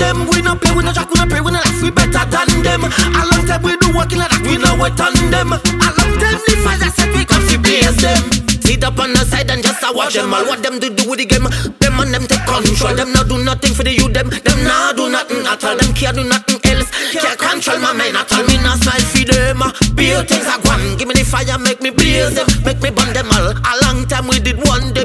them. We no play, we no shock, we no pray, we no laugh, we better than them. A long time we do work in that, we no wait on them. A long time the fire set, we come fi blaze them. Sit up on the side and just a watch them all. What them do do with the game? Them and them take control. Them not do nothing for the youth. Them them not do nothing at all. Them can't do nothing else. Can't control my mind at all. Me not smile for them. Build things are gone. Give me the fire, make me blaze them, make me burn them all. A long time we did one them.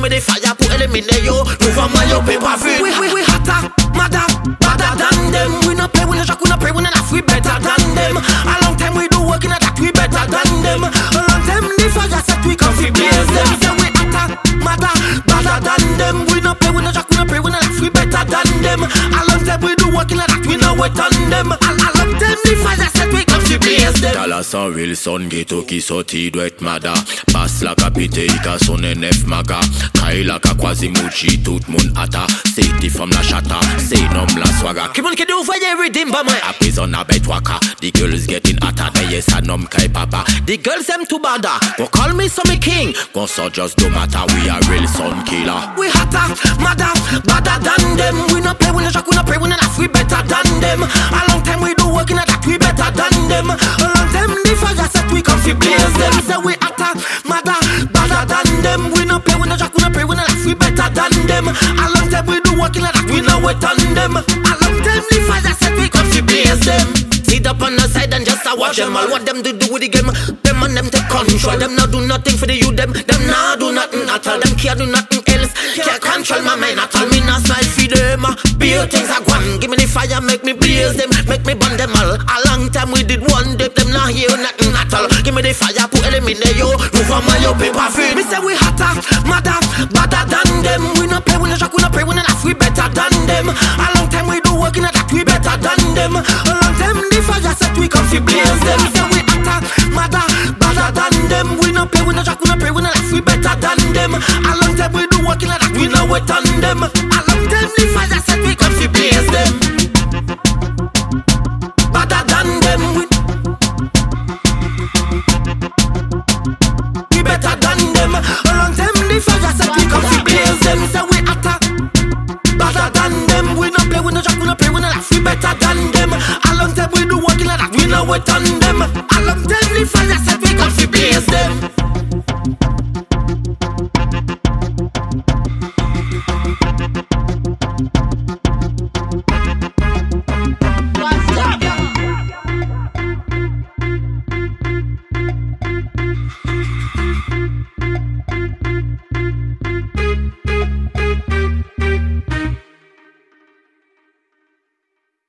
Me the fire, put eliminate yo. Move on my yo paper free. We we we hotter, madder, badder than them. We no play, we no shock, we no pray, we no laugh. We better than them. A long time we do work in that. We better than them. A long time the fire set we come fi blaze them. Say we hotter, madder, badder than them. We no play, we no shock, we no pray, we no laugh. We better than them. A long time we do work in that. We no wait on them. A, a long time the fire Dallas and Wilson ghetto sorti doit être mada Passe la capité ka son nef maga Kai la ka Quasimuchi tout moun ata C'est des femmes la chata C'est nom la swaga Come on, can you fire everything by my A prison a bet waka The girls getting hotter They yes a nom kai papa The girls them too bad. Go call me some king. Gon so just do matter We a real son killer We hotter, madder, badder than them. We no play, we no shock, we no pray, we no laugh. We better than them. A long time we do work in that. We better than them. The fire set we come fi blaze them. Say we hotter, madder, badder than them. We no play, we no shock, we no pray, we no laugh. We better than them. A long time we do work in that. We no wait on them. A long time the fire set we come fi blaze them. Sit up on the side and just a watch them all. What them do do with the game? Them and them take control. Them not do nothing for the youth. Them them not do nothing at all. Them can't do nothing else. Can't control my mind at all. Me not smile for them. Uh, Beer things are gone. Give me the fire, make me blaze them, make me burn them all. A hear nothing at all. Give me the fire, put eliminate yo. Move on my yo paper free. Me say we hotter, madder, badder than them. We no play, we no shock, we no pray, we no laugh. We better than them. A long time we do work in that. We better than them. A long time the fire set we come fi blaze them. Say we hotter, madder, badder than them. We no play, we no shock, we no pray, we no laugh. We better than them. A long time we do work in that. We no wait on them. A long time the fire set on them. A long time the fire set we come fi blaze them.